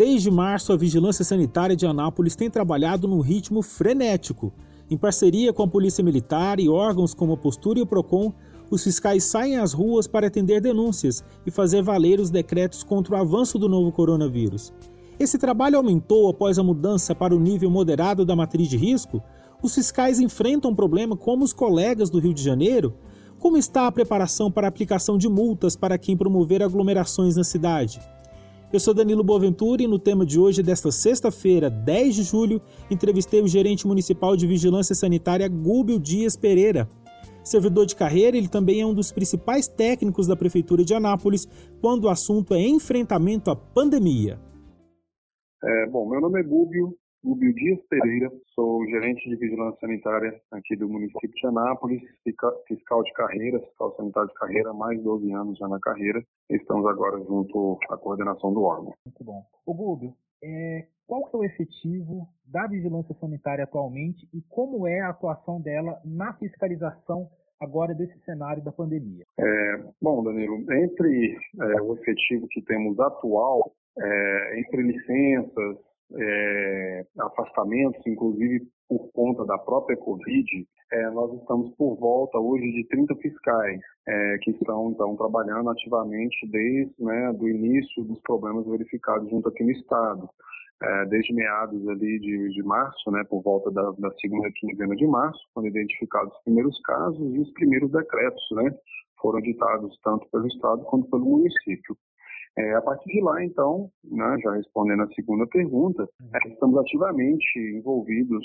Desde março, a Vigilância Sanitária de Anápolis tem trabalhado num ritmo frenético. Em parceria com a Polícia Militar e órgãos como a Postura e o PROCON, os fiscais saem às ruas para atender denúncias e fazer valer os decretos contra o avanço do novo coronavírus. Esse trabalho aumentou após a mudança para o nível moderado da matriz de risco? Os fiscais enfrentam um problema como os colegas do Rio de Janeiro? Como está a preparação para a aplicação de multas para quem promover aglomerações na cidade? Eu sou Danilo Boaventura e no tema de hoje, desta sexta-feira, 10 de julho, entrevistei o gerente municipal de Vigilância Sanitária, Gúbio Dias Pereira. Servidor de carreira, ele também é um dos principais técnicos da Prefeitura de Anápolis quando o assunto é enfrentamento à pandemia. É, bom, meu nome é Gúbio, Gúbio Dias Pereira, sou gerente de vigilância sanitária aqui do município de Anápolis, fiscal de carreira, fiscal sanitário de carreira, mais de 12 anos já na carreira. Estamos agora junto à coordenação do órgão. Muito bom. O Gúbio, é, qual que é o efetivo da vigilância sanitária atualmente e como é a atuação dela na fiscalização agora desse cenário da pandemia? É, bom, Danilo, entre é, o efetivo que temos atual, é, entre licenças, é, afastamentos, inclusive por conta da própria Covid, é, nós estamos por volta hoje de 30 fiscais é, que estão então trabalhando ativamente desde né, do início dos problemas verificados junto aqui no estado. É, desde meados ali de, de março, né, por volta da, da segunda quinzena de março, quando identificados os primeiros casos e os primeiros decretos, né, foram ditados tanto pelo estado quanto pelo município. É, a partir de lá, então, né, já respondendo a segunda pergunta, uhum. é, estamos ativamente envolvidos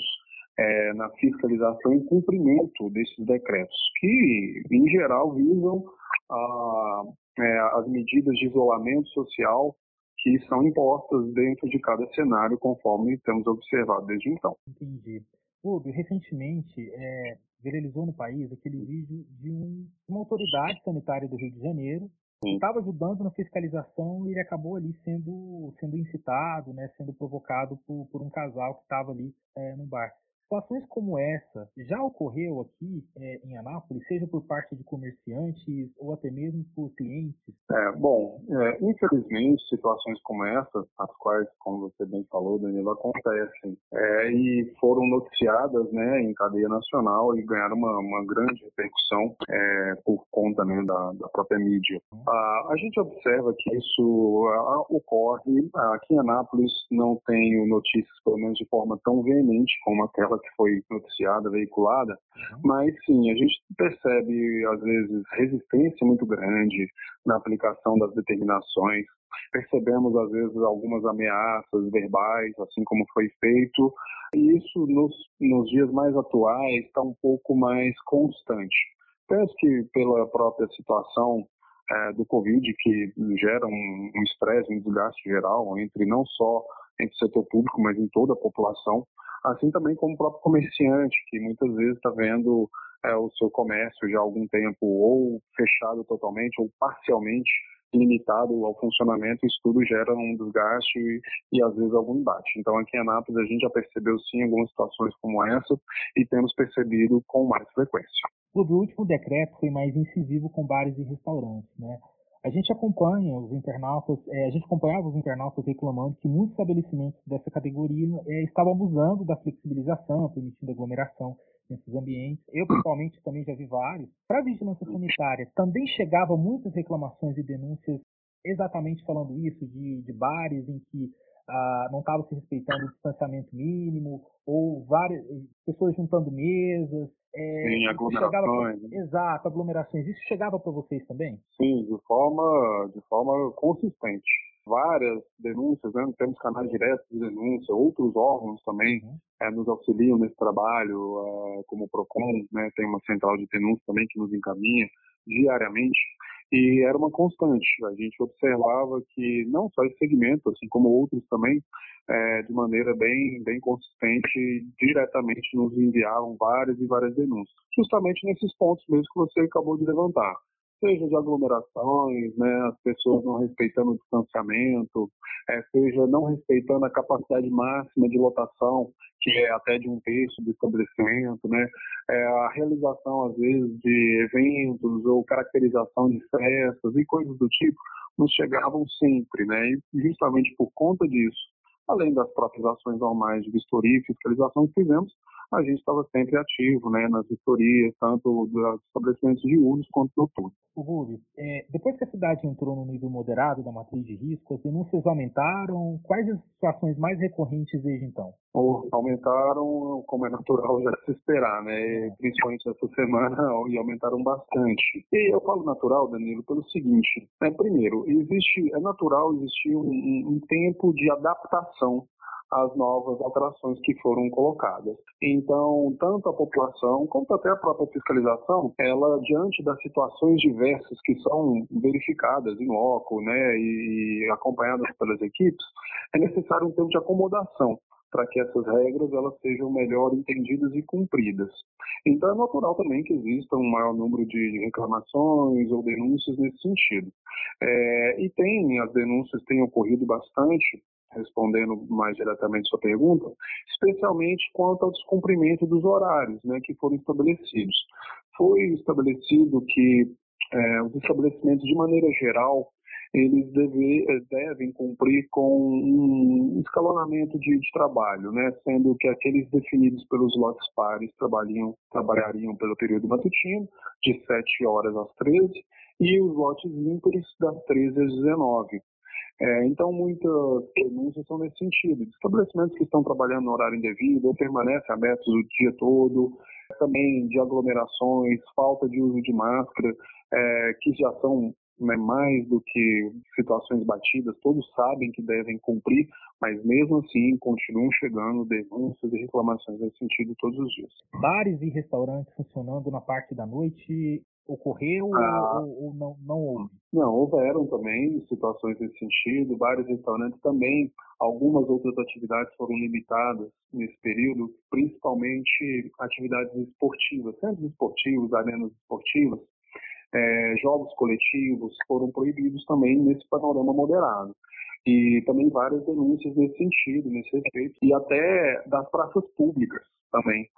é, na fiscalização e cumprimento desses decretos, que, em geral, visam a, é, as medidas de isolamento social que são impostas dentro de cada cenário, conforme temos observado desde então. Entendi. Rubio, recentemente é, viralizou no país aquele vídeo de um, uma autoridade sanitária do Rio de Janeiro estava ajudando na fiscalização e ele acabou ali sendo, sendo incitado, né, sendo provocado por, por um casal que estava ali é, no bar. Situações como essa já ocorreu aqui é, em Anápolis, seja por parte de comerciantes ou até mesmo por clientes? É, bom, é, infelizmente, situações como essa, as quais, como você bem falou, Danilo, acontecem é, e foram noticiadas né, em cadeia nacional e ganharam uma, uma grande repercussão é, por conta né, da, da, própria mídia. Uhum. a gente observa que isso ocorre aqui em Anápolis, não tenho notícias, pelo menos de forma tão veemente como aquela que foi noticiada, veiculada, uhum. mas sim, a gente percebe às vezes resistência muito grande na aplicação das determinações. Percebemos às vezes algumas ameaças verbais, assim como foi feito, e isso nos, nos dias mais atuais está um pouco mais constante. Penso que pela própria situação é, do Covid, que gera um estresse, um, um desgaste geral entre não só entre o setor público, mas em toda a população, assim também como o próprio comerciante, que muitas vezes está vendo é, o seu comércio já há algum tempo ou fechado totalmente ou parcialmente limitado ao funcionamento, isso tudo gera um desgaste e, e, às vezes algum embate. Então aqui em Anápolis a gente já percebeu sim algumas situações como essa e temos percebido com mais frequência. O último decreto foi mais incisivo com bares e restaurantes, né? A gente acompanha os internautas, é, a gente acompanhava os internautas reclamando que muitos estabelecimentos dessa categoria é, estavam abusando da flexibilização, permitindo aglomeração nesses ambientes. Eu, pessoalmente, também já vi vários. Para a vigilância sanitária, também chegavam muitas reclamações e denúncias exatamente falando isso, de, de bares em que ah, não estava se respeitando o distanciamento mínimo, ou várias pessoas juntando mesas, é, Sim, aglomerações. Pra, né? exato, aglomerações. Isso chegava para vocês também? Sim, de forma, de forma consistente. Várias denúncias, né? temos canais diretos de denúncia, outros órgãos também uhum. é, nos auxiliam nesse trabalho, é, como o PROCON, né? tem uma central de denúncia também que nos encaminha diariamente e era uma constante. A gente observava que não só esse segmento, assim como outros também, é, de maneira bem, bem consistente, diretamente nos enviavam várias e várias denúncias, justamente nesses pontos mesmo que você acabou de levantar seja de aglomerações, né, as pessoas não respeitando o distanciamento, é, seja não respeitando a capacidade máxima de lotação, que é até de um terço do estabelecimento, né, é, a realização, às vezes, de eventos ou caracterização de festas e coisas do tipo, nos chegavam sempre, né? E justamente por conta disso, além das próprias ações normais de vistoria e fiscalização que fizemos, a gente estava sempre ativo né, nas vistorias, tanto dos estabelecimentos de uso quanto noturnos. O Rubens, é, depois que a cidade entrou no nível moderado da matriz de risco, as denúncias aumentaram. Quais as situações mais recorrentes desde então? Ou aumentaram, como é natural já se esperar, né? Principalmente essa semana, e aumentaram bastante. E eu falo natural, Danilo, pelo seguinte: né? primeiro, existe, é natural existir um, um tempo de adaptação as novas alterações que foram colocadas. Então, tanto a população quanto até a própria fiscalização, ela diante das situações diversas que são verificadas em loco, né, e acompanhadas pelas equipes, é necessário um tempo de acomodação para que essas regras elas sejam melhor entendidas e cumpridas. Então é natural também que exista um maior número de reclamações ou denúncias nesse sentido. É, e tem, as denúncias têm ocorrido bastante respondendo mais diretamente sua pergunta, especialmente quanto ao descumprimento dos horários né, que foram estabelecidos. Foi estabelecido que é, os estabelecimentos, de maneira geral, eles deve, devem cumprir com um escalonamento de, de, trabalho, né? sendo que aqueles definidos pelos lotes pares trabalhariam, trabalhariam pelo período matutino, de 7 horas às 13, e os lotes ímpares das 13 às 19. É, então, muitas denúncias são nesse sentido. Estabelecimentos que estão trabalhando no horário indevido ou permanecem abertos o dia todo, também de aglomerações, falta de uso de máscara, é, que já são né, mais do que situações batidas, todos sabem que devem cumprir, mas mesmo assim continuam chegando denúncias e reclamações nesse sentido todos os dias. Bares e restaurantes funcionando na parte da noite ocorreu ah, ou, ou, não, não houve? Não, houveram também situações nesse sentido, vários restaurantes também, algumas outras atividades foram limitadas nesse período, principalmente atividades esportivas, centros esportivos, arenas esportivas, é, jogos coletivos foram proibidos também nesse panorama moderado. E também várias denúncias nesse sentido, nesse respeito, e até das praças públicas também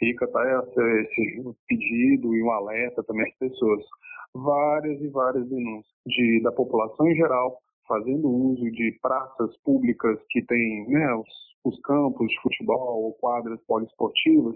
fica tá, esse pedido e um alerta também às pessoas. Várias e várias denúncias de, da população em geral fazendo uso de praças públicas que têm né, os, os, campos de futebol ou quadras poliesportivas,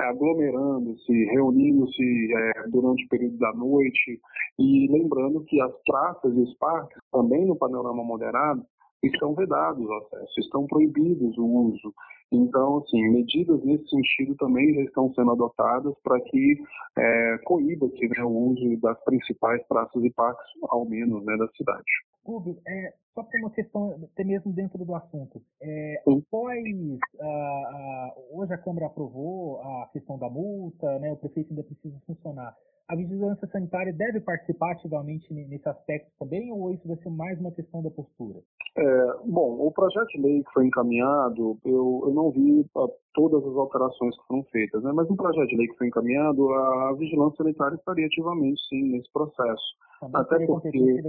é, aglomerando-se, reunindo-se é, durante o período da noite e lembrando que as praças e os parques, também no panorama moderado, estão vedados o acesso, estão proibidos o uso. Então, assim, medidas nesse sentido também já estão sendo adotadas para que é, coíba-se né, o uso das principais praças e parques, ao menos, né, da cidade. Rubio, é, só por uma questão, até mesmo dentro do assunto, é, após, hoje a Câmara aprovou a questão da multa, né, o prefeito ainda precisa funcionar a vigilância sanitária deve participar ativamente nesse aspecto também, ou isso vai ser mais uma questão da postura? É, bom, o projeto de lei que foi encaminhado, eu, eu não vi a, todas as alterações que foram feitas, né? mas no projeto de lei que foi encaminhado, a vigilância sanitária estaria ativamente, sim, nesse processo. Também até porque.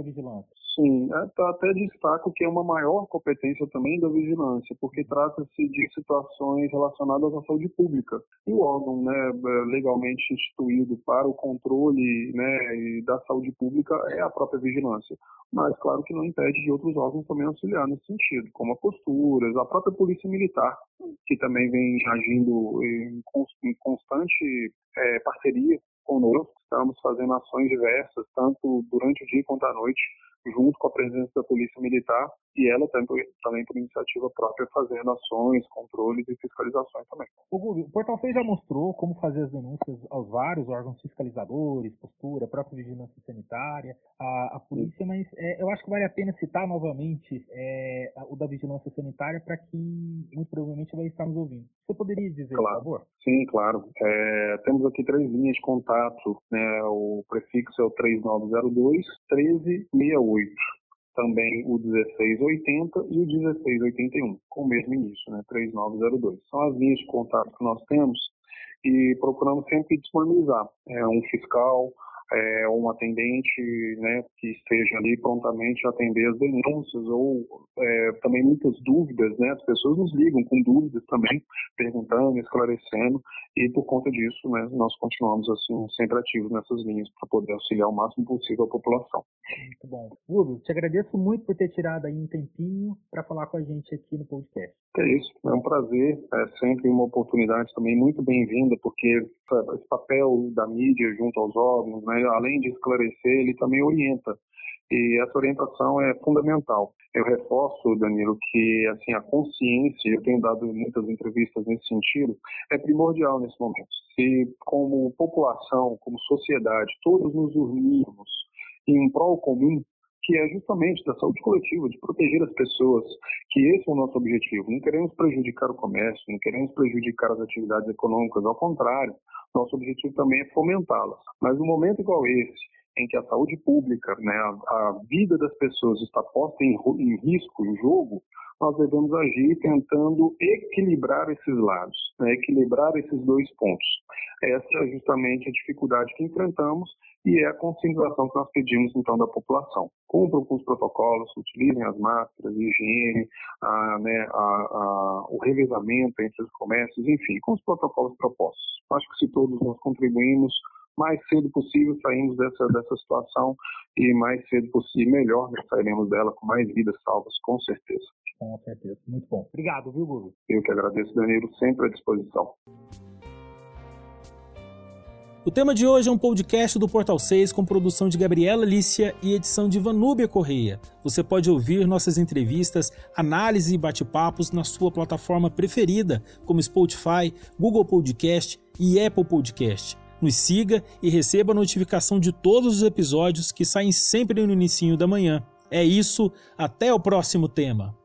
Sim, até destaco que é uma maior competência também da vigilância, porque trata-se de situações relacionadas à saúde pública. E o órgão né, é, legalmente instituído para o controle né, da saúde pública é a própria vigilância. Mas, claro que não impede de outros órgãos também auxiliar nesse sentido, como a posturas, a própria Polícia Militar, que também vem agindo em constante é, parceria conosco. Estamos fazendo ações diversas, tanto durante o dia quanto à noite, junto com a presença da Polícia Militar e ela também, também por iniciativa própria fazendo ações, controles e fiscalizações também. O, o Portal 6 já mostrou como fazer as denúncias aos vários órgãos fiscalizadores, postura, própria vigilância sanitária, a, a polícia, mas é, eu acho que vale a pena citar novamente é, o da vigilância sanitária para quem muito provavelmente vai estar nos ouvindo. Você poderia dizer, claro. por favor? Sim, claro. É, temos aqui três linhas de contato, né? o prefixo é o 3902 1368 também o 1680 e o 1681, com o mesmo início, né, 3902. São as linhas de contato que nós temos e procuramos sempre disponibilizar é, um fiscal, é, um atendente né, que esteja ali prontamente a atender as denúncias ou é, também muitas dúvidas, né? As pessoas nos ligam com dúvidas também, perguntando, esclarecendo e por conta disso, né, nós continuamos assim sempre ativos nessas linhas para poder auxiliar o máximo possível a população. Muito bom. Rubio, te agradeço muito por ter tirado aí um tempinho para falar com a gente aqui no podcast. É isso, é um prazer, é sempre uma oportunidade também muito bem-vinda, porque esse papel da mídia junto aos órgãos, né, além de esclarecer, ele também orienta. E essa orientação é fundamental. Eu reforço, Danilo, que assim a consciência, eu tenho dado muitas entrevistas nesse sentido, é primordial nesse momento. Se como população, como sociedade, todos nos unirmos em um prol comum, que é justamente da saúde coletiva, de proteger as pessoas, que esse é o nosso objetivo. Não queremos prejudicar o comércio, não queremos prejudicar as atividades econômicas, ao contrário, nosso objetivo também é fomentá-las. Mas no momento igual esse, em que a saúde pública, né, a, a vida das pessoas está posta em, em risco, em jogo, nós devemos agir tentando equilibrar esses lados, né, equilibrar esses dois pontos. Essa é justamente a dificuldade que enfrentamos e é a conscientização que nós pedimos então da população. Cumpram com os protocolos, utilizem as máscaras, higiene, a, né, a, a, o revezamento entre os comércios, enfim, com os protocolos propostos. Acho que se todos nós contribuímos, mais cedo possível saímos dessa, dessa situação e mais cedo possível, melhor né, sairemos dela com mais vidas salvas, com certeza. Com certeza, muito bom. Obrigado, viu, Gugu? Eu que agradeço, Danilo, sempre à disposição. O tema de hoje é um podcast do Portal 6 com produção de Gabriela Lícia e edição de Vanúbia Correia. Você pode ouvir nossas entrevistas, análise e bate-papos na sua plataforma preferida, como Spotify, Google Podcast e Apple Podcast. Nos siga e receba a notificação de todos os episódios que saem sempre no início da manhã. É isso, até o próximo tema.